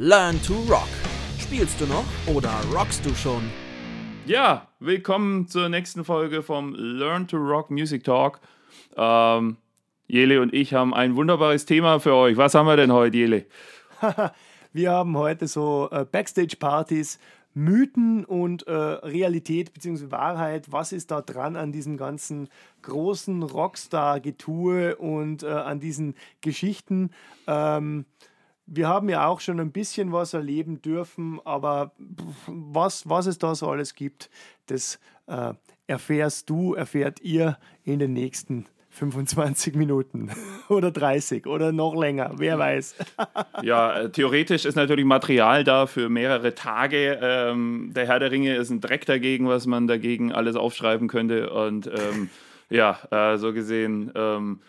Learn to Rock. Spielst du noch oder rockst du schon? Ja, willkommen zur nächsten Folge vom Learn to Rock Music Talk. Ähm, Jele und ich haben ein wunderbares Thema für euch. Was haben wir denn heute, Jele? wir haben heute so äh, Backstage-Partys, Mythen und äh, Realität bzw. Wahrheit. Was ist da dran an diesem ganzen großen Rockstar-Getue und äh, an diesen Geschichten? Ähm, wir haben ja auch schon ein bisschen was erleben dürfen, aber was, was es da so alles gibt, das äh, erfährst du, erfährt ihr in den nächsten 25 Minuten oder 30 oder noch länger, wer weiß. ja, äh, theoretisch ist natürlich Material da für mehrere Tage. Ähm, der Herr der Ringe ist ein Dreck dagegen, was man dagegen alles aufschreiben könnte. Und ähm, ja, äh, so gesehen. Ähm,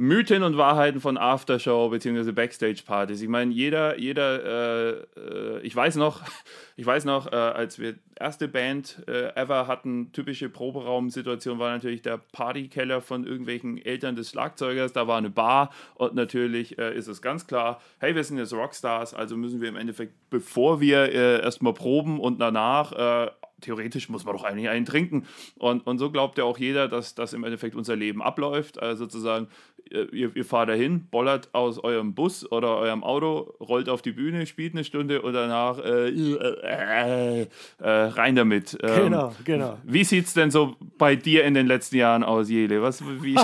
Mythen und Wahrheiten von Aftershow bzw. Backstage-Partys. Ich meine, jeder, jeder, äh, äh, ich weiß noch, ich weiß noch, äh, als wir erste Band äh, ever hatten, typische Proberaumsituation war natürlich der Partykeller von irgendwelchen Eltern des Schlagzeugers. Da war eine Bar und natürlich äh, ist es ganz klar, hey, wir sind jetzt Rockstars, also müssen wir im Endeffekt, bevor wir äh, erstmal proben und danach theoretisch muss man doch eigentlich einen trinken. Und, und so glaubt ja auch jeder, dass das im Endeffekt unser Leben abläuft. Also sozusagen, ihr, ihr fahrt dahin, bollert aus eurem Bus oder eurem Auto, rollt auf die Bühne, spielt eine Stunde und danach äh, äh, äh, rein damit. Ähm, genau, genau. Wie sieht es denn so bei dir in den letzten Jahren aus, Jele? Was, wie,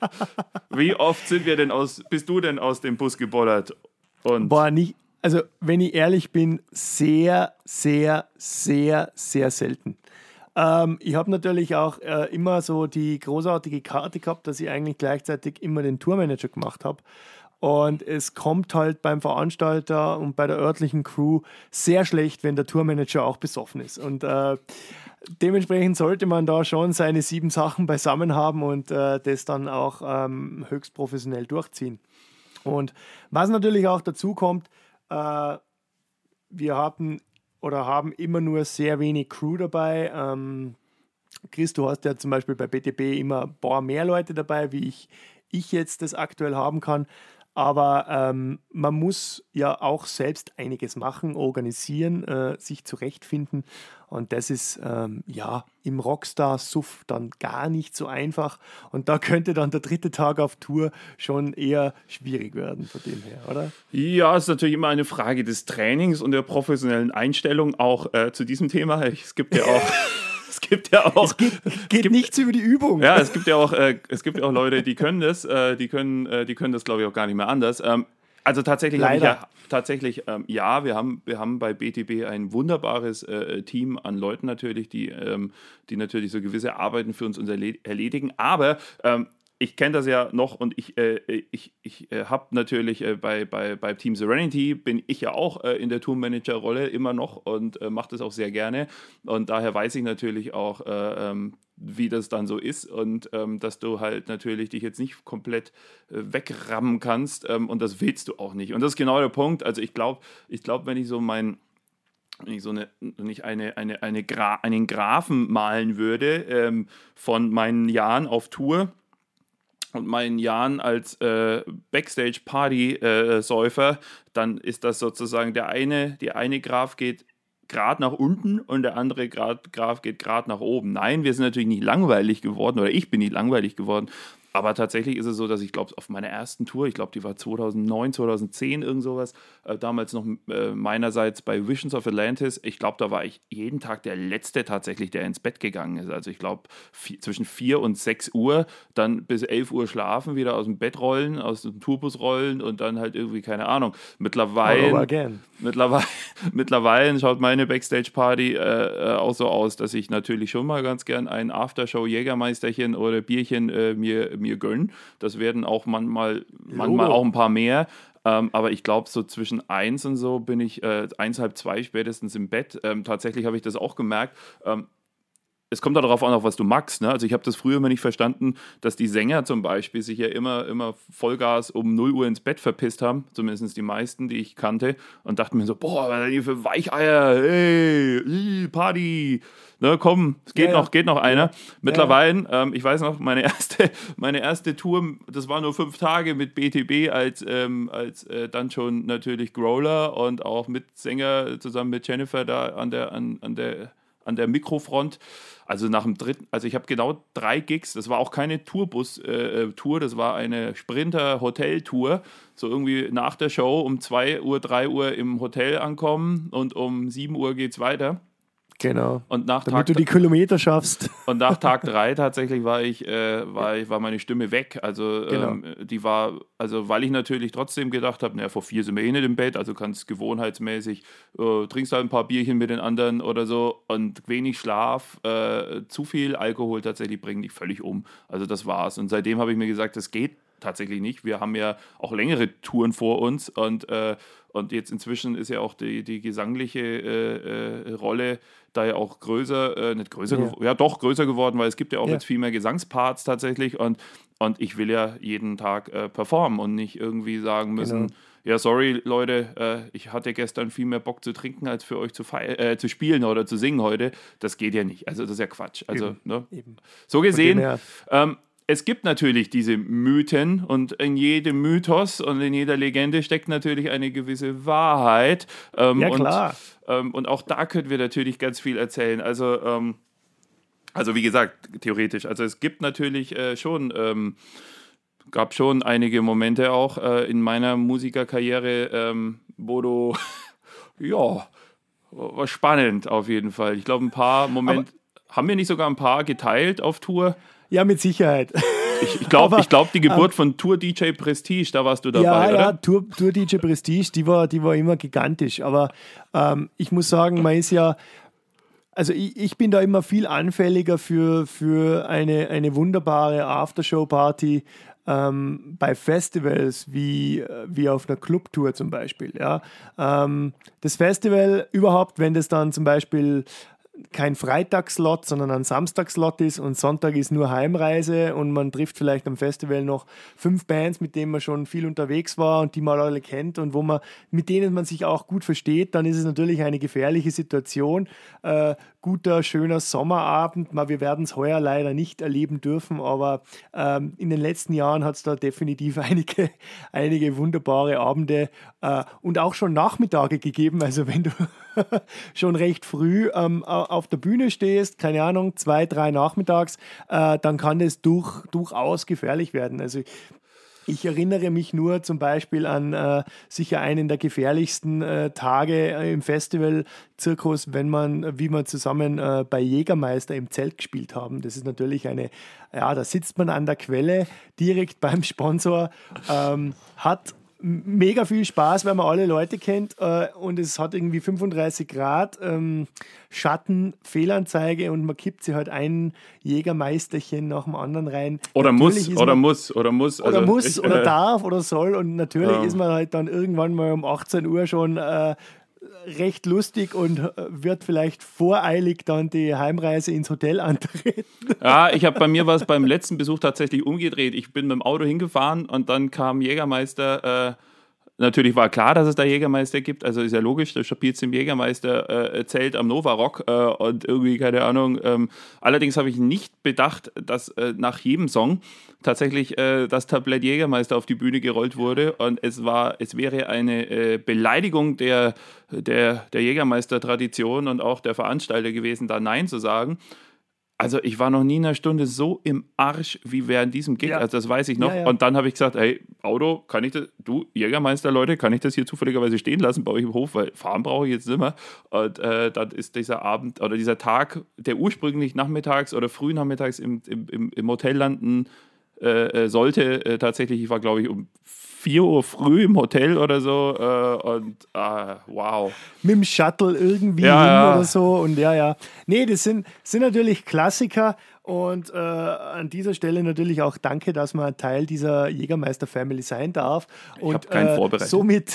wie oft sind wir denn aus, bist du denn aus dem Bus gebollert? Und Boah, nicht, also wenn ich ehrlich bin, sehr, sehr, sehr, sehr selten. Ähm, ich habe natürlich auch äh, immer so die großartige Karte gehabt, dass ich eigentlich gleichzeitig immer den Tourmanager gemacht habe. Und es kommt halt beim Veranstalter und bei der örtlichen Crew sehr schlecht, wenn der Tourmanager auch besoffen ist. Und äh, dementsprechend sollte man da schon seine sieben Sachen beisammen haben und äh, das dann auch ähm, höchst professionell durchziehen. Und was natürlich auch dazu kommt, äh, wir hatten oder haben immer nur sehr wenig Crew dabei. Ähm, Chris, du hast ja zum Beispiel bei BTB immer ein paar mehr Leute dabei, wie ich, ich jetzt das aktuell haben kann. Aber ähm, man muss ja auch selbst einiges machen, organisieren, äh, sich zurechtfinden. Und das ist ähm, ja im Rockstar-Suff dann gar nicht so einfach. Und da könnte dann der dritte Tag auf Tour schon eher schwierig werden, von dem her, oder? Ja, es ist natürlich immer eine Frage des Trainings und der professionellen Einstellung auch äh, zu diesem Thema. Es gibt ja auch. Es gibt ja auch. Es geht, geht es gibt, nichts über die Übung. Ja, es gibt ja auch, äh, es gibt ja auch Leute, die können das, äh, die können, äh, die können das, glaube ich, auch gar nicht mehr anders. Ähm, also tatsächlich ja tatsächlich ähm, ja, wir haben wir haben bei BTB ein wunderbares äh, Team an Leuten natürlich, die ähm, die natürlich so gewisse Arbeiten für uns erledigen. Aber ähm, ich kenne das ja noch und ich, äh, ich, ich äh, habe natürlich äh, bei, bei, bei Team Serenity bin ich ja auch äh, in der Tourmanager-Rolle immer noch und äh, mache das auch sehr gerne. Und daher weiß ich natürlich auch, äh, ähm, wie das dann so ist und ähm, dass du halt natürlich dich jetzt nicht komplett wegrammen kannst ähm, und das willst du auch nicht. Und das ist genau der Punkt. Also ich glaube, ich glaube, wenn ich so mein wenn ich so eine, nicht eine, eine, eine Gra einen Graphen malen würde ähm, von meinen Jahren auf Tour, und meinen Jahren als äh, Backstage-Party-Säufer, äh, dann ist das sozusagen der eine, die eine Graph geht gerade nach unten und der andere Graph geht gerade nach oben. Nein, wir sind natürlich nicht langweilig geworden oder ich bin nicht langweilig geworden, aber tatsächlich ist es so, dass ich glaube, auf meiner ersten Tour, ich glaube, die war 2009, 2010, irgend sowas, äh, damals noch äh, meinerseits bei Visions of Atlantis. Ich glaube, da war ich jeden Tag der Letzte tatsächlich, der ins Bett gegangen ist. Also ich glaube, zwischen 4 und 6 Uhr, dann bis 11 Uhr schlafen, wieder aus dem Bett rollen, aus dem Tourbus rollen und dann halt irgendwie, keine Ahnung. Mittlerweile, mittlerweile, mittlerweile schaut meine Backstage-Party äh, äh, auch so aus, dass ich natürlich schon mal ganz gern ein Aftershow-Jägermeisterchen oder Bierchen äh, mir mir gönnen. Das werden auch manchmal, manchmal auch ein paar mehr. Ähm, aber ich glaube, so zwischen eins und so bin ich äh, eins, halb zwei spätestens im Bett. Ähm, tatsächlich habe ich das auch gemerkt. Ähm, es kommt darauf an, auf was du magst. Ne? Also ich habe das früher immer nicht verstanden, dass die Sänger zum Beispiel sich ja immer, immer Vollgas um 0 Uhr ins Bett verpisst haben, zumindest die meisten, die ich kannte, und dachten mir so, boah, was ist für Weicheier, hey, Party, ne, komm, es geht ja, noch, ja. geht noch einer. Mittlerweile, ja. ähm, ich weiß noch, meine erste, meine erste Tour, das war nur fünf Tage mit BTB als, ähm, als äh, dann schon natürlich Growler und auch mit Sänger zusammen mit Jennifer da an der, an, an der, an der Mikrofront. Also nach dem dritten, also ich habe genau drei Gigs, das war auch keine Tourbus-Tour, äh, das war eine Sprinter-Hotel-Tour. So irgendwie nach der Show um 2 Uhr, 3 Uhr im Hotel ankommen und um 7 Uhr geht es weiter. Genau. Und nach Damit Tag, du die Kilometer schaffst. Und nach Tag drei tatsächlich war ich, äh, war ich, war meine Stimme weg. Also genau. ähm, die war, also weil ich natürlich trotzdem gedacht habe, naja, vor vier sind wir eh nicht im Bett, also kannst gewohnheitsmäßig, äh, trinkst halt ein paar Bierchen mit den anderen oder so und wenig Schlaf, äh, zu viel Alkohol tatsächlich bringen dich völlig um. Also das war's. Und seitdem habe ich mir gesagt, das geht tatsächlich nicht. Wir haben ja auch längere Touren vor uns und, äh, und jetzt inzwischen ist ja auch die, die gesangliche äh, äh, Rolle da ja auch größer, äh, nicht größer, ja. ja. doch größer geworden, weil es gibt ja auch ja. jetzt viel mehr Gesangsparts tatsächlich und, und ich will ja jeden Tag äh, performen und nicht irgendwie sagen müssen, genau. ja sorry Leute, äh, ich hatte gestern viel mehr Bock zu trinken, als für euch zu, äh, zu spielen oder zu singen heute. Das geht ja nicht, also das ist ja Quatsch. Also, Eben. Ne? Eben. So gesehen, ähm, es gibt natürlich diese Mythen und in jedem Mythos und in jeder Legende steckt natürlich eine gewisse Wahrheit. Ähm, ja, klar. Und, ähm, und, auch da können wir natürlich ganz viel erzählen. Also, ähm, also wie gesagt, theoretisch. Also es gibt natürlich äh, schon, ähm, gab schon einige Momente auch äh, in meiner Musikerkarriere, ähm, wo du, ja, war spannend auf jeden Fall. Ich glaube, ein paar Momente. Haben wir nicht sogar ein paar geteilt auf Tour? Ja, mit Sicherheit. Ich, ich glaube, glaub, die Geburt ähm, von Tour DJ Prestige, da warst du dabei, ja, oder? Ja, Tour, Tour DJ Prestige, die war, die war immer gigantisch. Aber ähm, ich muss sagen, man ist ja, also ich, ich, bin da immer viel anfälliger für, für eine, eine wunderbare Aftershow-Party ähm, bei Festivals wie, wie auf einer Clubtour zum Beispiel. Ja. Ähm, das Festival überhaupt, wenn das dann zum Beispiel kein Freitagslot, sondern ein Samstagslot ist und Sonntag ist nur Heimreise und man trifft vielleicht am Festival noch fünf Bands, mit denen man schon viel unterwegs war und die man alle kennt und wo man, mit denen man sich auch gut versteht, dann ist es natürlich eine gefährliche Situation. Äh, guter, schöner Sommerabend. Mal, wir werden es heuer leider nicht erleben dürfen, aber ähm, in den letzten Jahren hat es da definitiv einige, einige wunderbare Abende äh, und auch schon Nachmittage gegeben. Also wenn du schon recht früh ähm, auf der Bühne stehst, keine Ahnung, zwei, drei nachmittags, äh, dann kann das durch, durchaus gefährlich werden. Also ich erinnere mich nur zum Beispiel an äh, sicher einen der gefährlichsten äh, Tage äh, im Festival-Zirkus, wenn man, wie wir zusammen äh, bei Jägermeister im Zelt gespielt haben. Das ist natürlich eine, ja, da sitzt man an der Quelle direkt beim Sponsor, ähm, hat mega viel Spaß, weil man alle Leute kennt äh, und es hat irgendwie 35 Grad ähm, Schatten, Fehlanzeige und man kippt sie halt ein Jägermeisterchen nach dem anderen rein. Oder natürlich muss, oder man, muss, oder muss. Oder also muss, ich, oder äh, darf, oder soll und natürlich ja. ist man halt dann irgendwann mal um 18 Uhr schon äh, recht lustig und äh, wird vielleicht voreilig dann die Heimreise ins Hotel antreten. Ja, ich habe bei mir was beim letzten Besuch tatsächlich umgedreht. Ich bin mit dem Auto hingefahren und dann kam Jägermeister. Äh, natürlich war klar, dass es da Jägermeister gibt. Also ist ja logisch, da spielt im Jägermeister äh, am Nova Rock äh, und irgendwie, keine Ahnung. Ähm, allerdings habe ich nicht bedacht, dass äh, nach jedem Song tatsächlich äh, das Tablett Jägermeister auf die Bühne gerollt wurde und es war, es wäre eine äh, Beleidigung der, der, der Jägermeister-Tradition und auch der Veranstalter gewesen, da Nein zu sagen. Also ich war noch nie in einer Stunde so im Arsch wie während diesem Gig, ja. also das weiß ich noch. Ja, ja. Und dann habe ich gesagt, hey, Auto, kann ich das, du Jägermeister, Leute, kann ich das hier zufälligerweise stehen lassen bei euch im Hof, weil fahren brauche ich jetzt nicht mehr. Und äh, dann ist dieser Abend oder dieser Tag, der ursprünglich nachmittags oder früh nachmittags im, im, im Hotel landen äh, sollte. Äh, tatsächlich, ich war, glaube ich, um 4 Uhr früh im Hotel oder so äh, und äh, wow. Mit dem Shuttle irgendwie Ja, hin ja. oder so und ja, ja. Nee, das sind, sind natürlich Klassiker und äh, an dieser Stelle natürlich auch danke, dass man Teil dieser Jägermeister-Family sein darf und äh, somit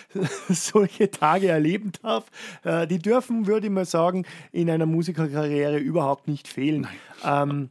solche Tage erleben darf. Äh, die dürfen, würde ich mal sagen, in einer Musikerkarriere überhaupt nicht fehlen. Ähm,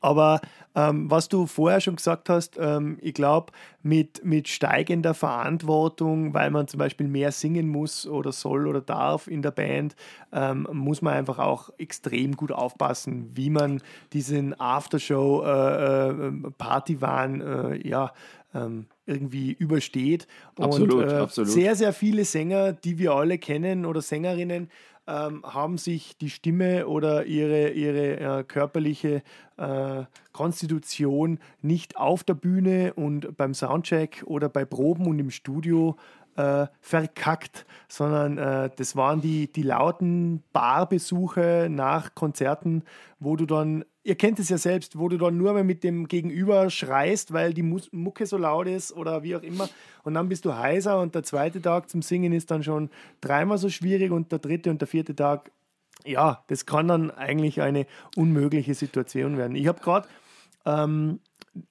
aber ähm, was du vorher schon gesagt hast, ähm, ich glaube, mit, mit steigender Verantwortung, weil man zum Beispiel mehr singen muss oder soll oder darf in der Band, ähm, muss man einfach auch extrem gut aufpassen, wie man diesen Aftershow-Partywahn äh, ja, ähm, irgendwie übersteht. Absolut, Und äh, absolut. sehr, sehr viele Sänger, die wir alle kennen oder Sängerinnen, ähm, haben sich die Stimme oder ihre, ihre äh, körperliche äh, Konstitution nicht auf der Bühne und beim Soundcheck oder bei Proben und im Studio äh, verkackt, sondern äh, das waren die, die lauten Barbesuche nach Konzerten, wo du dann, ihr kennt es ja selbst, wo du dann nur mehr mit dem Gegenüber schreist, weil die Mucke so laut ist oder wie auch immer. Und dann bist du heiser und der zweite Tag zum Singen ist dann schon dreimal so schwierig und der dritte und der vierte Tag, ja, das kann dann eigentlich eine unmögliche Situation werden. Ich habe gerade ähm,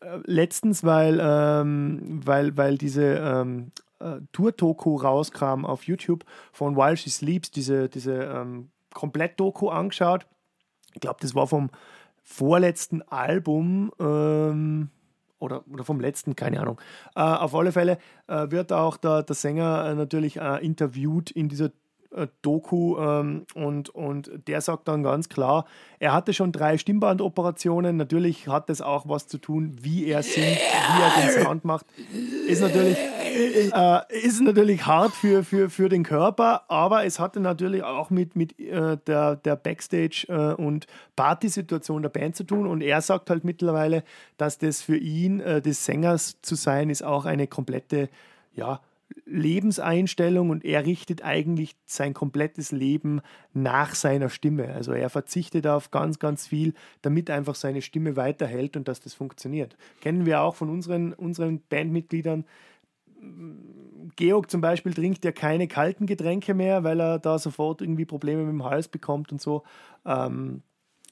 äh, letztens, weil, ähm, weil, weil diese ähm, äh, Tour-Doku rauskam auf YouTube von While She Sleeps, diese, diese ähm, Komplett-Doku angeschaut. Ich glaube, das war vom vorletzten Album ähm, oder, oder vom letzten, keine Ahnung. Äh, auf alle Fälle äh, wird auch der, der Sänger äh, natürlich äh, interviewt in dieser Doku ähm, und, und der sagt dann ganz klar, er hatte schon drei Stimmbandoperationen. Natürlich hat das auch was zu tun, wie er singt, wie er den Sound macht. Ist natürlich, äh, ist natürlich hart für, für, für den Körper, aber es hatte natürlich auch mit, mit äh, der, der Backstage- äh, und Partysituation der Band zu tun. Und er sagt halt mittlerweile, dass das für ihn, äh, des Sängers zu sein, ist auch eine komplette, ja, Lebenseinstellung und er richtet eigentlich sein komplettes Leben nach seiner Stimme. Also er verzichtet auf ganz, ganz viel, damit einfach seine Stimme weiterhält und dass das funktioniert. Kennen wir auch von unseren, unseren Bandmitgliedern. Georg zum Beispiel trinkt ja keine kalten Getränke mehr, weil er da sofort irgendwie Probleme mit dem Hals bekommt und so. Ähm,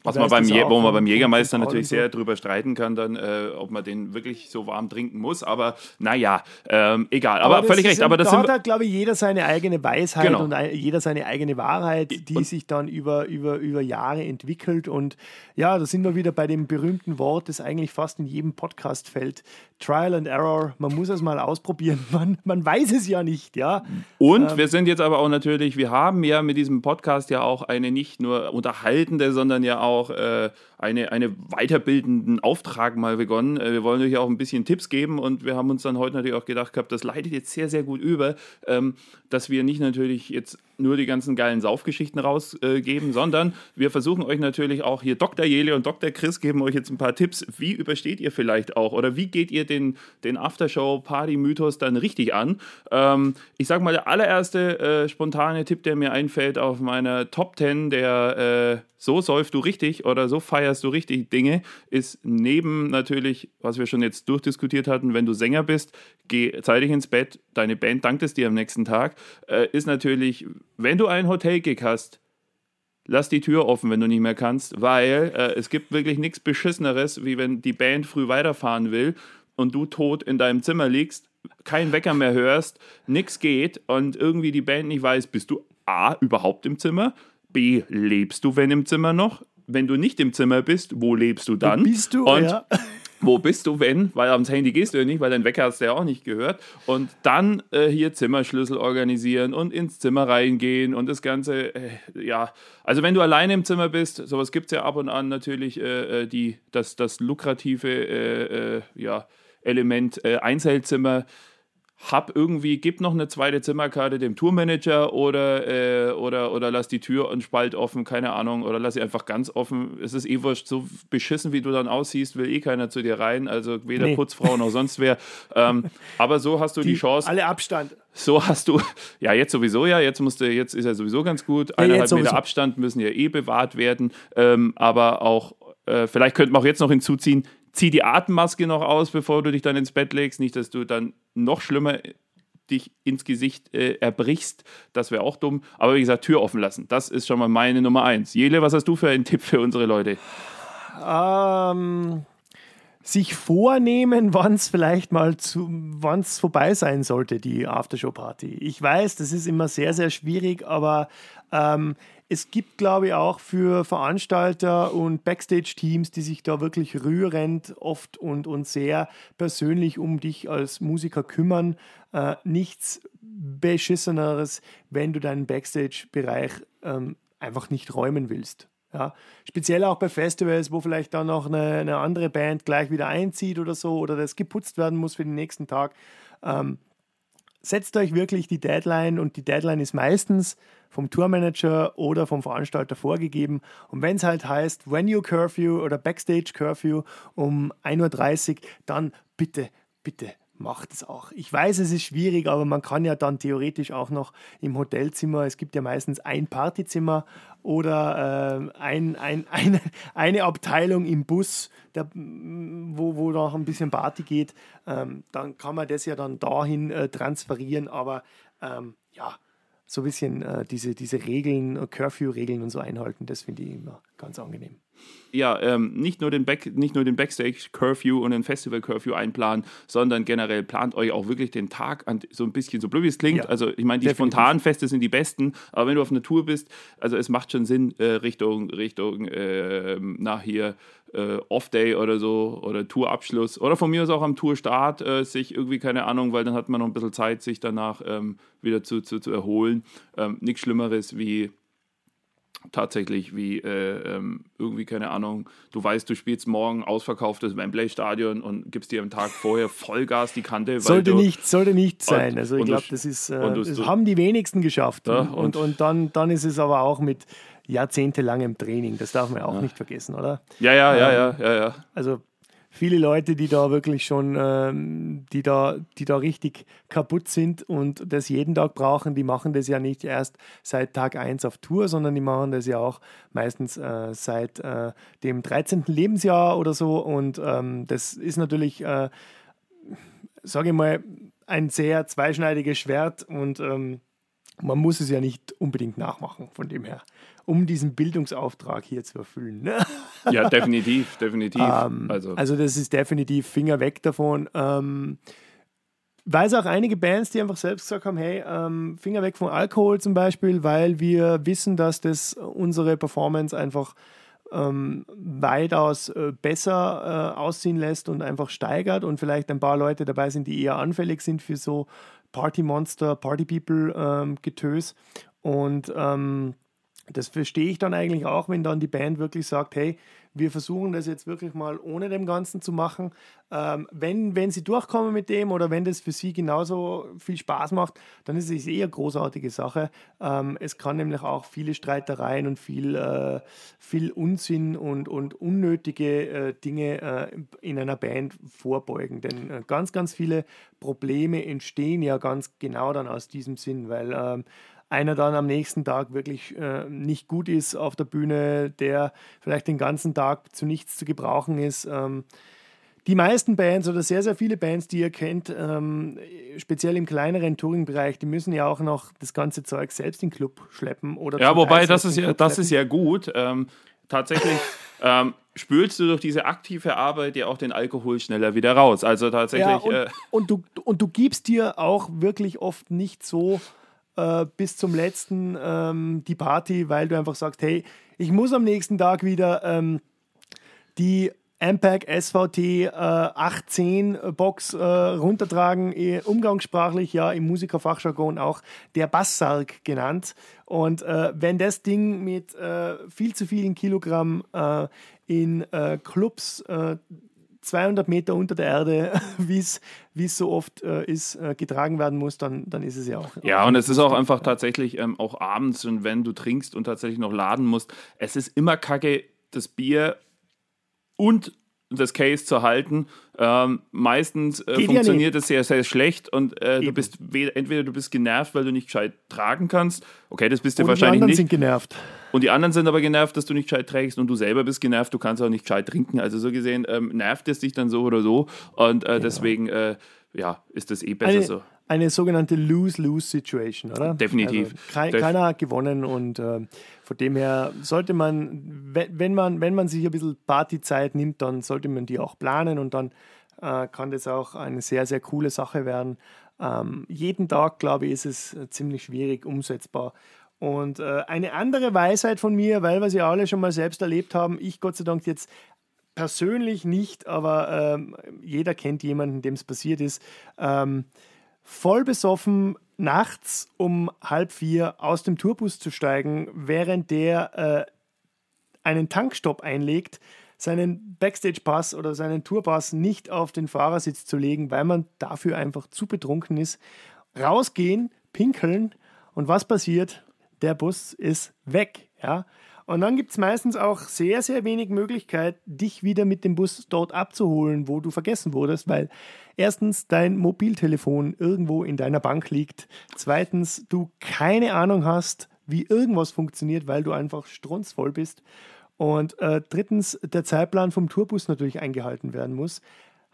Was man beim, wo man beim Jägermeister natürlich so. sehr drüber streiten kann, dann, äh, ob man den wirklich so warm trinken muss. Aber naja, ähm, egal. Aber, das völlig recht. Aber das da hat glaube ich, jeder seine eigene Weisheit Genau. und ein- jeder seine eigene Wahrheit, die und- sich dann über, über, über Jahre entwickelt. Und ja, da sind wir wieder bei dem berühmten Wort, das eigentlich fast in jedem Podcast fällt. Trial and Error. Man muss es mal ausprobieren. Man, man weiß es ja nicht, ja. Und Ähm. wir sind jetzt aber auch natürlich, wir haben ja mit diesem Podcast ja auch eine nicht nur unterhaltende, sondern ja auch äh, eine, eine weiterbildenden Auftrag mal begonnen. Äh, wir wollen euch auch ein bisschen Tipps geben und wir haben uns dann heute natürlich auch gedacht gehabt, das leitet jetzt sehr, sehr gut über, ähm, dass wir nicht natürlich jetzt nur die ganzen geilen Saufgeschichten rausgeben, sondern wir versuchen euch natürlich auch hier Dr. Jele und Dr. Chris geben euch jetzt ein paar Tipps. Wie übersteht ihr vielleicht auch oder wie geht ihr den, den Aftershow-Party-Mythos dann richtig an? Ähm, ich sag mal, der allererste äh, spontane Tipp, der mir einfällt auf meiner Top 10 der äh, So säufst du richtig oder so feierst du richtig Dinge, ist neben natürlich, was wir schon jetzt durchdiskutiert hatten, wenn du Sänger bist, geh zeitig ins Bett, deine Band dankt es dir am nächsten Tag, äh, ist natürlich, wenn du ein Hotelgig hast, lass die Tür offen, wenn du nicht mehr kannst, weil äh, es gibt wirklich nichts Beschisseneres, wie wenn die Band früh weiterfahren will und du tot in deinem Zimmer liegst, keinen Wecker mehr hörst, nichts geht und irgendwie die Band nicht weiß, bist du A, überhaupt im Zimmer, B, lebst du, wenn im Zimmer noch? Wenn du nicht im Zimmer bist, wo lebst du dann? Bist du, Und ja. Wo bist du, wenn? Weil ans Handy gehst du ja nicht, weil dein Wecker hast du ja auch nicht gehört. Und dann äh, hier Zimmerschlüssel organisieren und ins Zimmer reingehen und das Ganze, äh, ja. Also wenn du alleine im Zimmer bist, sowas gibt es ja ab und an natürlich, äh, äh, die, das, das lukrative äh, äh, ja, Element äh, Einzelzimmer. Hab irgendwie, gib noch eine zweite Zimmerkarte dem Tourmanager oder, äh, oder, oder lass die Tür und Spalt offen, keine Ahnung, oder lass sie einfach ganz offen. Es ist eh wurscht, so beschissen wie du dann aussiehst, will eh keiner zu dir rein, also weder Nee. Putzfrau noch sonst wer. Ähm, aber so hast du die, Chance, Alle Abstand. so hast du, ja, jetzt sowieso ja, jetzt musste, jetzt ist ja sowieso ganz gut. Eineinhalb jetzt Meter. Abstand müssen ja eh bewahrt werden. Ähm, aber auch, äh, vielleicht könnte man auch jetzt noch hinzuziehen, zieh die Atemmaske noch aus, bevor du dich dann ins Bett legst. Nicht, dass du dann noch schlimmer dich ins Gesicht äh, erbrichst. Das wäre auch dumm. Aber wie gesagt, Tür offen lassen. Das ist schon mal meine Nummer eins. Jele, was hast du für einen Tipp für unsere Leute? Ähm, sich vornehmen, wann es vielleicht mal zu, wann vorbei sein sollte, die Aftershow-Party. Ich weiß, das ist immer sehr, sehr schwierig, aber ähm, es gibt, glaube ich, auch für Veranstalter und Backstage-Teams, die sich da wirklich rührend oft und, und sehr persönlich um dich als Musiker kümmern, äh, nichts Beschisseneres, wenn du deinen Backstage-Bereich ähm, einfach nicht räumen willst. Ja, speziell auch bei Festivals, wo vielleicht dann noch eine, eine, andere Band gleich wieder einzieht oder so oder das geputzt werden muss für den nächsten Tag. Ähm, setzt euch wirklich die Deadline und die Deadline ist meistens vom Tourmanager oder vom Veranstalter vorgegeben. Und wenn es halt heißt Venue Curfew oder Backstage Curfew um 1.30 Uhr, dann bitte, bitte macht es auch. Ich weiß, es ist schwierig, aber man kann ja dann theoretisch auch noch im Hotelzimmer, es gibt ja meistens ein Partyzimmer oder äh, ein, ein, eine, eine Abteilung im Bus, der, wo, wo noch ein bisschen Party geht, ähm, dann kann man das ja dann dahin äh, transferieren, aber ähm, ja, so ein bisschen äh, diese, diese Regeln, Curfew-Regeln und so einhalten, das finde ich immer ganz angenehm ja, ähm, nicht, nur den Back, nicht nur den Backstage-Curfew und den Festival-Curfew einplanen, sondern generell plant euch auch wirklich den Tag an, so ein bisschen, so blöd wie es klingt. Ja, also, ich meine, die spontanen Feste sind die besten, aber wenn du auf einer Tour bist, also es macht schon Sinn, äh, Richtung, Richtung äh, nach hier äh, Off-Day oder so oder Tourabschluss oder von mir aus auch am Tourstart äh, sich irgendwie, keine Ahnung, weil dann hat man noch ein bisschen Zeit, sich danach ähm, wieder zu, zu, zu erholen. Ähm, Nichts Schlimmeres wie tatsächlich wie äh, ähm, irgendwie, keine Ahnung, du weißt, du spielst morgen ausverkauftes Wembley-Stadion und gibst dir am Tag vorher Vollgas die Kante. sollte, du, nicht, sollte nicht sein. Und, also ich glaube, das ist, äh, das du, haben die wenigsten geschafft. Ja, und, und, und, dann, dann ist es aber auch mit jahrzehntelangem Training, das darf man auch ja. nicht vergessen, oder? Ja, ja, ja, ähm, ja, ja, ja. Also viele Leute, die da wirklich schon, ähm, die, da, die da richtig kaputt sind und das jeden Tag brauchen, die machen das ja nicht erst seit Tag 1 auf Tour, sondern die machen das ja auch meistens äh, seit äh, dem 13. Lebensjahr oder so. Und ähm, das ist natürlich, äh, sage ich mal, ein sehr zweischneidiges Schwert und ähm, man muss es ja nicht unbedingt nachmachen, von dem her um diesen Bildungsauftrag hier zu erfüllen. Ja, definitiv, definitiv. Ähm, also. also das ist definitiv Finger weg davon. Ähm, weiß auch einige Bands, die einfach selbst gesagt haben, hey, ähm, Finger weg von Alkohol zum Beispiel, weil wir wissen, dass das unsere Performance einfach ähm, weitaus äh, besser äh, aussehen lässt und einfach steigert und vielleicht ein paar Leute dabei sind, die eher anfällig sind für so Party Monster, Party People ähm, Getös und ähm, das verstehe ich dann eigentlich auch, wenn dann die Band wirklich sagt, hey, wir versuchen das jetzt wirklich mal ohne dem Ganzen zu machen. Ähm, wenn, wenn sie durchkommen mit dem oder wenn das für sie genauso viel Spaß macht, dann ist es eh eine großartige Sache. Ähm, es kann nämlich auch viele Streitereien und viel, äh, viel Unsinn und, und unnötige äh, Dinge äh, in einer Band vorbeugen. Denn äh, ganz, ganz viele Probleme entstehen ja ganz genau dann aus diesem Sinn, weil ähm, einer dann am nächsten Tag wirklich äh, nicht gut ist auf der Bühne, der vielleicht den ganzen Tag zu nichts zu gebrauchen ist. Ähm, die meisten Bands oder sehr, sehr viele Bands, die ihr kennt, ähm, speziell im kleineren Touring-Bereich, die müssen ja auch noch das ganze Zeug selbst in den Club schleppen. Oder ja, wobei, das ist ja, das ist ja gut. Ähm, tatsächlich ähm, spülst du durch diese aktive Arbeit ja auch den Alkohol schneller wieder raus. Also tatsächlich. Ja, und, äh, und, du, und du gibst dir auch wirklich oft nicht so äh, bis zum letzten ähm, die Party, weil du einfach sagst, hey, ich muss am nächsten Tag wieder ähm, die Ampac SVT äh, 810 Box äh, runtertragen, eh, umgangssprachlich ja im Musikerfachjargon auch der Bassarg genannt. Und äh, wenn das Ding mit äh, viel zu vielen Kilogramm äh, in Clubs 200 Meter unter der Erde, wie es so oft äh, ist, äh, getragen werden muss, dann, dann ist es ja auch. Ja, und es ist auch einfach tatsächlich ähm, auch abends und wenn du trinkst und tatsächlich noch laden musst, es ist immer kacke, das Bier und das Case zu halten. Ähm, meistens äh, funktioniert es sehr, sehr schlecht und äh, du bist entweder du bist genervt, weil du nicht gescheit tragen kannst. Okay, das bist du wahrscheinlich nicht. Die anderen sind genervt. Und die anderen sind aber genervt, dass du nicht gescheit trägst und du selber bist genervt, du kannst auch nicht gescheit trinken. Also so gesehen ähm, nervt es dich dann so oder so und äh, genau. deswegen äh, ja, ist das eh besser eine, so. Eine sogenannte Lose-Lose-Situation, oder? Definitiv. Also, kein, Def keiner hat gewonnen und äh, von dem her sollte man, wenn man, wenn man sich ein bisschen Partyzeit nimmt, dann sollte man die auch planen und dann äh, kann das auch eine sehr, sehr coole Sache werden. Ähm, jeden Tag, glaube ich, ist es äh, ziemlich schwierig umsetzbar. Und äh, eine andere Weisheit von mir, weil wir sie alle schon mal selbst erlebt haben, ich Gott sei Dank jetzt persönlich nicht, aber ähm, jeder kennt jemanden, dem es passiert ist. Ähm, voll besoffen nachts um halb vier aus dem Tourbus zu steigen, während der äh, einen Tankstopp einlegt, seinen Backstage-Pass oder seinen Tourpass nicht auf den Fahrersitz zu legen, weil man dafür einfach zu betrunken ist. Rausgehen, pinkeln und was passiert? Der Bus ist weg. Ja? Und dann gibt es meistens auch sehr, sehr wenig Möglichkeit, dich wieder mit dem Bus dort abzuholen, wo du vergessen wurdest, weil erstens dein Mobiltelefon irgendwo in deiner Bank liegt, zweitens du keine Ahnung hast, wie irgendwas funktioniert, weil du einfach strunzvoll bist. Und äh, drittens, der Zeitplan vom Tourbus natürlich eingehalten werden muss.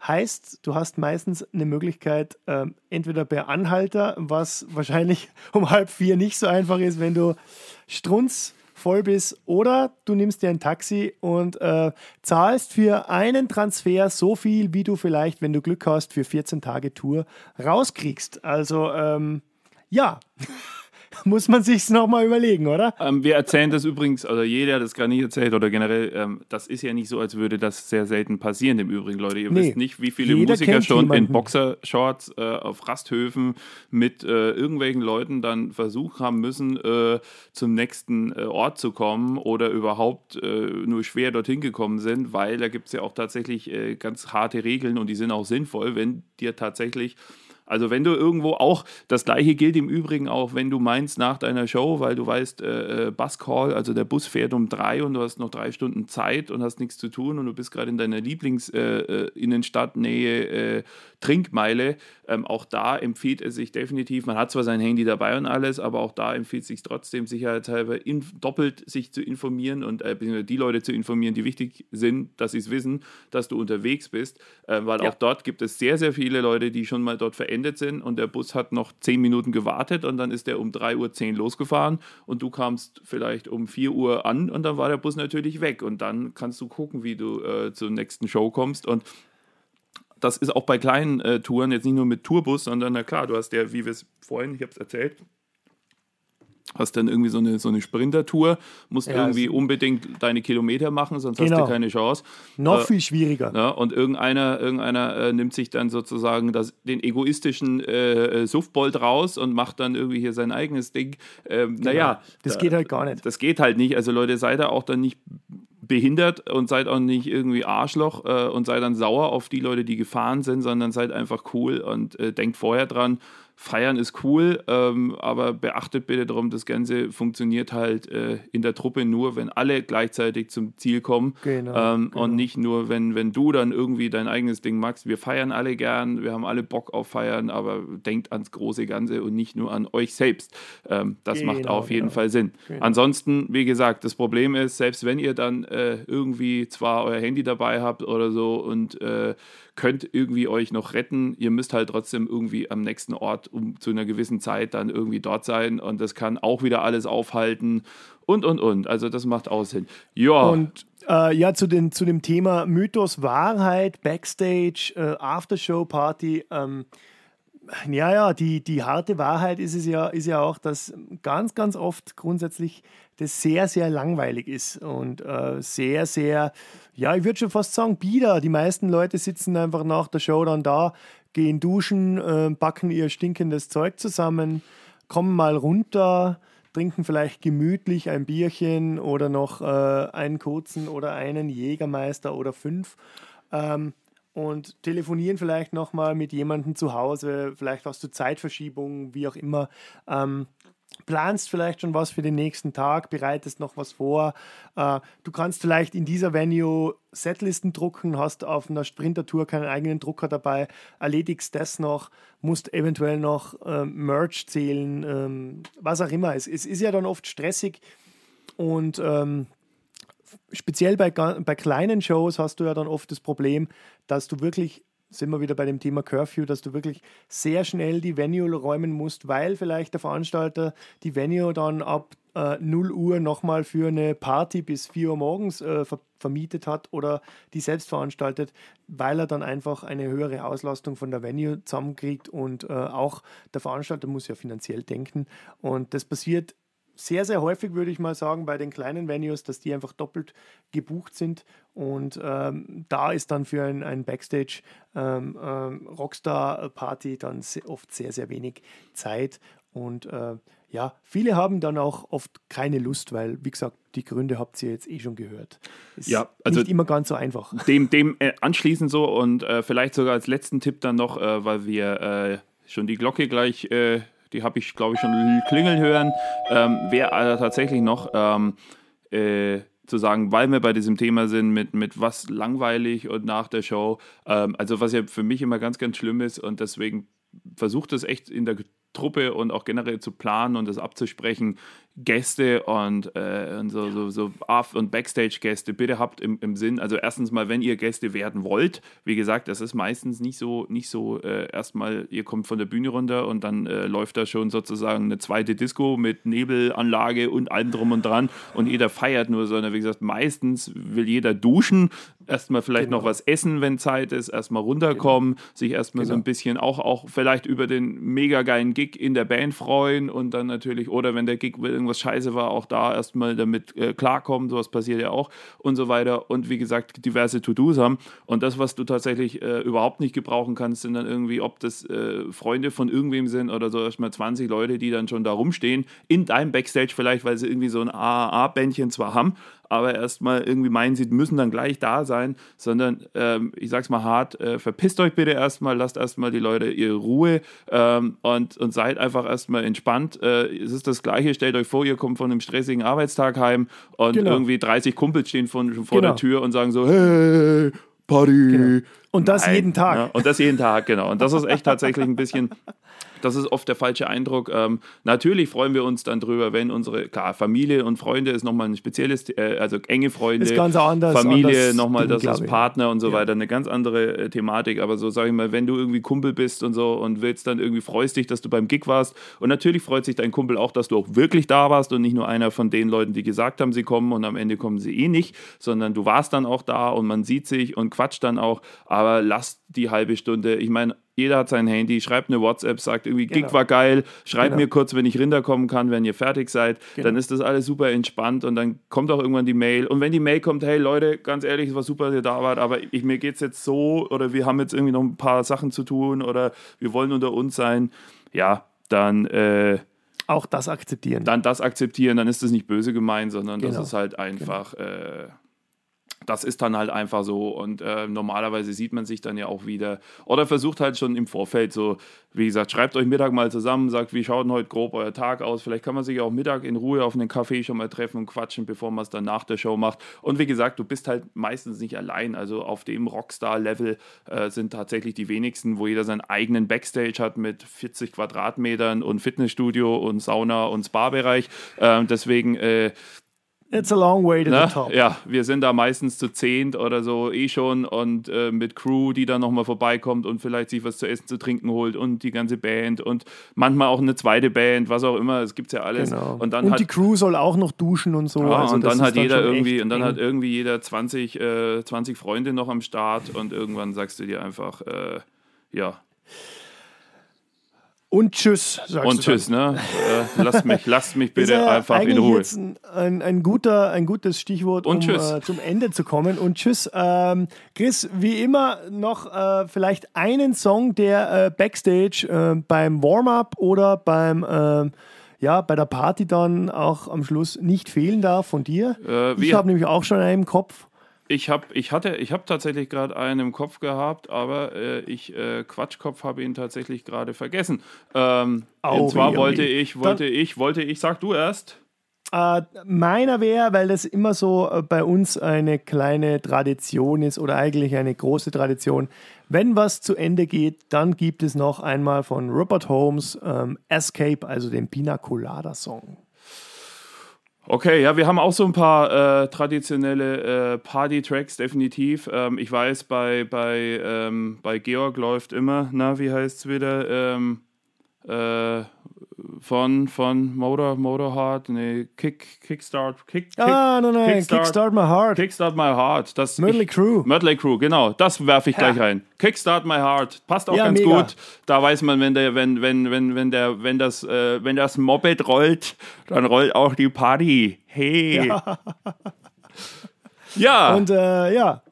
Heißt, du hast meistens eine Möglichkeit, äh, entweder per Anhalter, was wahrscheinlich um halb vier nicht so einfach ist, wenn du strunz voll bist. Oder du nimmst dir ein Taxi und äh, zahlst für einen Transfer so viel, wie du vielleicht, wenn du Glück hast, für 14 Tage Tour rauskriegst. Also ähm, ja. muss man sich nochmal überlegen, oder? Ähm, wir erzählen das übrigens, also jeder hat das gar nicht erzählt oder generell, ähm, das ist ja nicht so, als würde das sehr selten passieren im Übrigen, Leute. Ihr nee. wisst nicht, wie viele Musiker schon jemanden. in Boxershorts äh, auf Rasthöfen mit äh, irgendwelchen Leuten dann versucht haben müssen, äh, zum nächsten äh, Ort zu kommen oder überhaupt äh, nur schwer dorthin gekommen sind, weil da gibt es ja auch tatsächlich äh, ganz harte Regeln und die sind auch sinnvoll, wenn dir tatsächlich also wenn du irgendwo auch, das gleiche gilt im Übrigen auch, wenn du meinst nach deiner Show, weil du weißt, äh, äh Buscall, also der Bus fährt um drei und du hast noch drei Stunden Zeit und hast nichts zu tun und du bist gerade in deiner Lieblings-Innenstadtnähe äh, äh, äh, Trinkmeile, ähm, auch da empfiehlt es sich definitiv, man hat zwar sein Handy dabei und alles, aber auch da empfiehlt es sich trotzdem sicherheitshalber in, doppelt sich zu informieren und äh, die Leute zu informieren, die wichtig sind, dass sie es wissen, dass du unterwegs bist, weil ja. auch dort gibt es sehr, sehr viele Leute, die schon mal dort verändert beendet sind und der Bus hat noch zehn Minuten gewartet und dann ist er um 3.10 Uhr losgefahren und du kamst vielleicht um 4 Uhr an und dann war der Bus natürlich weg und dann kannst du gucken, wie du äh, zur nächsten Show kommst und das ist auch bei kleinen äh, Touren, jetzt nicht nur mit Tourbus, sondern na klar, du hast ja, wie wir es vorhin, ich habe es erzählt, hast dann irgendwie so eine, so eine Sprinter-Tour, musst ja, irgendwie unbedingt deine Kilometer machen, sonst genau. hast du genau. keine Chance. Noch äh, viel schwieriger. Ja, und irgendeiner, irgendeiner äh, nimmt sich dann sozusagen das, den egoistischen äh, äh Suftbold raus und macht dann irgendwie hier sein eigenes Ding. Ähm, genau. Naja. Das da, geht halt gar nicht. Das geht halt nicht. Also Leute, seid ihr auch dann nicht behindert und seid auch nicht irgendwie Arschloch äh, und seid dann sauer auf die Leute, die gefahren sind, sondern seid einfach cool und äh, denkt vorher dran, Feiern ist cool, ähm, aber beachtet bitte darum, das Ganze funktioniert halt äh, in der Truppe nur, wenn alle gleichzeitig zum Ziel kommen genau, ähm, genau. und nicht nur, wenn, wenn du dann irgendwie dein eigenes Ding magst. Wir feiern alle gern, wir haben alle Bock auf Feiern, aber denkt ans große Ganze und nicht nur an euch selbst. Ähm, das genau, macht auf jeden. Fall Sinn. Genau. Ansonsten, wie gesagt, das Problem ist, selbst wenn ihr dann äh, irgendwie zwar euer Handy dabei habt oder so und äh, könnt irgendwie euch noch retten. Ihr müsst halt trotzdem irgendwie am nächsten Ort um zu einer gewissen Zeit dann irgendwie dort sein und das kann auch wieder alles aufhalten und und und. Also das macht auch Sinn. Ja. Und äh, ja, zu, den, zu dem Thema Mythos Wahrheit, Backstage, äh, Aftershow-Party. Ähm, ja, ja, die, die harte Wahrheit ist es ja, ist ja auch, dass ganz, ganz oft grundsätzlich das sehr, sehr langweilig ist und äh, sehr, sehr, ja, ich würde schon fast sagen, bieder. Die meisten Leute sitzen einfach nach der Show dann da, gehen duschen, äh, backen ihr stinkendes Zeug zusammen, kommen mal runter, trinken vielleicht gemütlich ein Bierchen oder noch äh, einen kurzen oder einen Jägermeister oder fünf. Ähm, und telefonieren vielleicht nochmal mit jemandem zu Hause, vielleicht hast du Zeitverschiebung, wie auch immer. Ähm, planst vielleicht schon was für den nächsten Tag, bereitest noch was vor. Äh, du kannst vielleicht in dieser Venue Setlisten drucken, hast auf einer Sprinter-Tour keinen eigenen Drucker dabei, erledigst das noch, musst eventuell noch ähm, Merch zählen, ähm, was auch immer. Es, ist ja dann oft stressig und ähm, speziell bei, bei kleinen Shows hast du ja dann oft das Problem, dass du wirklich sind wir wieder bei dem Thema Curfew, dass du wirklich sehr schnell die Venue räumen musst, weil vielleicht der Veranstalter die Venue dann ab äh, 0 Uhr nochmal für eine Party bis 4 Uhr morgens äh, ver vermietet hat oder die selbst veranstaltet, weil er dann einfach eine höhere Auslastung von der Venue zusammenkriegt und äh, auch der Veranstalter muss ja finanziell denken. Und das passiert sehr, sehr häufig, würde ich mal sagen, bei den kleinen Venues, dass die einfach doppelt gebucht sind. Und ähm, da ist dann für ein, ein Backstage ähm, ähm, Rockstar-Party dann oft sehr, sehr wenig Zeit. Und äh, ja, viele haben dann auch oft keine Lust, weil, wie gesagt, die Gründe habt ihr jetzt eh schon gehört. Ist ja, also nicht immer ganz so einfach. Dem, dem äh, anschließend so und äh, vielleicht sogar als letzten Tipp dann noch, äh, weil wir äh, schon die Glocke gleich äh, die habe ich, glaube ich, schon klingeln hören. Ähm, Wäre also tatsächlich noch ähm, äh, zu sagen, weil wir bei diesem Thema sind, mit, mit was langweilig und nach der Show. Ähm, also, was ja für mich immer ganz, ganz schlimm ist und deswegen versucht es echt in der Truppe und auch generell zu planen und das abzusprechen. Gäste und, äh, und so, so, so Off- und Backstage-Gäste, bitte habt im, im Sinn, also erstens mal, wenn ihr Gäste werden wollt, wie gesagt, das ist meistens nicht so, nicht so äh, erstmal, ihr kommt von der Bühne runter und dann äh, läuft da schon sozusagen eine zweite Disco mit Nebelanlage und allem drum und dran und jeder feiert nur, sondern wie gesagt, meistens will jeder duschen, erstmal vielleicht genau. noch was essen, wenn Zeit ist, erstmal runterkommen, genau. sich erstmal genau. so ein bisschen auch, auch vielleicht über den mega geilen Gig in der Band freuen und dann natürlich, oder wenn der Gig irgendwas scheiße war, auch da erstmal damit äh, klarkommen, sowas passiert ja auch und so weiter und wie gesagt, diverse To-Dos haben und das, was du tatsächlich äh, überhaupt nicht gebrauchen kannst, sind dann irgendwie, ob das äh, Freunde von irgendwem sind oder so erstmal 20 Leute, die dann schon da rumstehen, in deinem Backstage vielleicht, weil sie irgendwie so ein AAA-Bändchen zwar haben, aber erstmal irgendwie meinen, sie müssen dann gleich da sein, sondern ähm, ich sag's mal hart, äh, verpisst euch bitte erstmal, lasst erstmal die Leute ihre Ruhe ähm, und, und seid einfach erstmal entspannt. Äh, es ist das Gleiche, stellt euch vor, ihr kommt von einem stressigen Arbeitstag heim und genau. irgendwie 30 Kumpels stehen von, vor genau. der Tür und sagen so, hey, Party. Genau. Und das Nein, jeden Tag. Ja, und das jeden Tag, genau. Und das ist echt tatsächlich ein bisschen das ist oft der falsche Eindruck. Ähm, natürlich freuen wir uns dann drüber, wenn unsere, klar, Familie und Freunde ist nochmal ein spezielles, äh, also enge Freunde, ist ganz anders, Familie nochmal, das ist Partner und so ja. weiter, eine ganz andere äh, Thematik. Aber so sage ich mal, wenn du irgendwie Kumpel bist und so und willst dann irgendwie freust dich, dass du beim Gig warst und natürlich freut sich dein Kumpel auch, dass du auch wirklich da warst und nicht nur einer von den Leuten, die gesagt haben, sie kommen und am Ende kommen sie eh nicht, sondern du warst dann auch da und man sieht sich und quatscht dann auch, aber lass die halbe Stunde, ich meine, jeder hat sein Handy, schreibt eine WhatsApp, sagt irgendwie, genau. Gig war geil, schreibt genau. mir kurz, wenn ich runterkommen kann, wenn ihr fertig seid. Genau. Dann ist das alles super entspannt und dann kommt auch irgendwann die Mail. Und wenn die Mail kommt, hey Leute, ganz ehrlich, es war super, dass ihr da wart, aber ich, mir geht es jetzt so oder wir haben jetzt irgendwie noch ein paar Sachen zu tun oder wir wollen unter uns sein, ja, dann. Äh, auch das akzeptieren. Dann das akzeptieren, dann ist das nicht böse gemeint, sondern das genau. ist halt einfach. Genau. Äh, das ist dann halt einfach so. Und äh, normalerweise sieht man sich dann ja auch wieder. Oder versucht halt schon im Vorfeld so, wie gesagt, schreibt euch Mittag mal zusammen, sagt, wie schaut denn heute grob euer Tag aus, vielleicht kann man sich auch Mittag in Ruhe auf einen Kaffee schon mal treffen und quatschen, bevor man es dann nach der Show macht. Und wie gesagt, du bist halt meistens nicht allein, also auf dem Rockstar-Level äh, sind tatsächlich die wenigsten, wo jeder seinen eigenen Backstage hat mit 40 Quadratmetern und Fitnessstudio und Sauna und Spa-Bereich, äh, deswegen It's a long way to ne? the top. Ja, wir sind da meistens zu zehnt oder so eh schon und äh, mit Crew, die dann nochmal vorbeikommt und vielleicht sich was zu essen, zu trinken holt und die ganze Band und manchmal auch eine zweite Band, was auch immer, es gibt ja alles. Genau. Und, dann und hat, die Crew soll auch noch duschen und so. Ja, also und dann hat jeder dann irgendwie, und dann eng. hat irgendwie jeder 20, äh, 20 Freunde noch am Start und irgendwann sagst du dir einfach, äh, ja, und tschüss, sagst Und tschüss, ne? Äh, lasst mich, lasst mich bitte ja einfach in Ruhe. Jetzt ein, ein, ein, guter, ein gutes Stichwort, um äh, zum Ende zu kommen. Und tschüss. Ähm, Chris, wie immer noch äh, vielleicht einen Song, der äh, Backstage äh, beim Warm-up oder beim ähm, ja, bei der Party dann auch am Schluss nicht fehlen darf von dir. Äh, ich habe nämlich auch schon einen im Kopf. Ich habe ich hatte, ich hab tatsächlich gerade einen im Kopf gehabt, aber äh, ich, äh, Quatschkopf, habe ihn tatsächlich gerade vergessen. Ähm, Oh, und zwar wollte ich, wollte ich, wollte ich, sag du erst. Äh, meiner wäre, weil das immer so äh, bei uns eine kleine Tradition ist oder eigentlich eine große Tradition. Wenn was zu Ende geht, dann gibt es noch einmal von Robert Holmes ähm, Escape, also den Pina Colada Song. Okay, ja, wir haben auch so ein paar äh, traditionelle äh, Party-Tracks, definitiv. Ähm, ich weiß, bei, bei, ähm, bei Georg läuft immer, na, wie heißt es wieder? Ähm, äh, von, von Motor, Motorheart, nee, Kick, Kickstart, Kick, Kick, ah, nein, nein, Kickstart, Kickstart, My Heart. Kickstart My Heart. Das, Mötley Crüe. Mötley Crew, genau. Das werfe ich gleich Ja. rein. Kickstart My Heart. Passt auch Ja, ganz mega. gut. Da weiß man, wenn der, wenn, wenn, wenn, wenn der, wenn das, äh, wenn das Moped rollt, dann rollt auch die Party. Hey. Ja. Und äh, ja,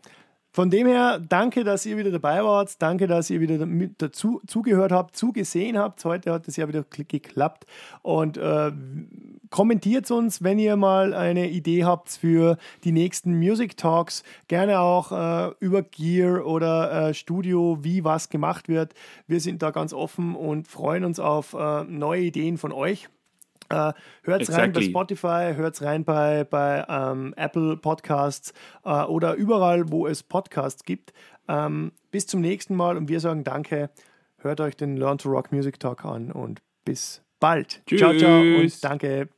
von dem her, danke, dass ihr wieder dabei wart. Danke, dass ihr wieder dazu zugehört habt, zugesehen habt. Heute hat es ja wieder kl- geklappt. Und äh, kommentiert uns, wenn ihr mal eine Idee habt für die nächsten Music Talks. Gerne auch äh, über Gear oder äh, Studio, wie was gemacht wird. Wir sind da ganz offen und freuen uns auf äh, neue Ideen von euch. Äh, hört's rein bei Exactly. Spotify, hört's rein bei, bei ähm, Apple Podcasts äh, oder überall, wo es Podcasts gibt. Ähm, bis zum nächsten Mal und wir sagen Danke. Hört euch den Learn to Rock Music Talk an und bis bald. Ciao, ciao Tschüss. und danke.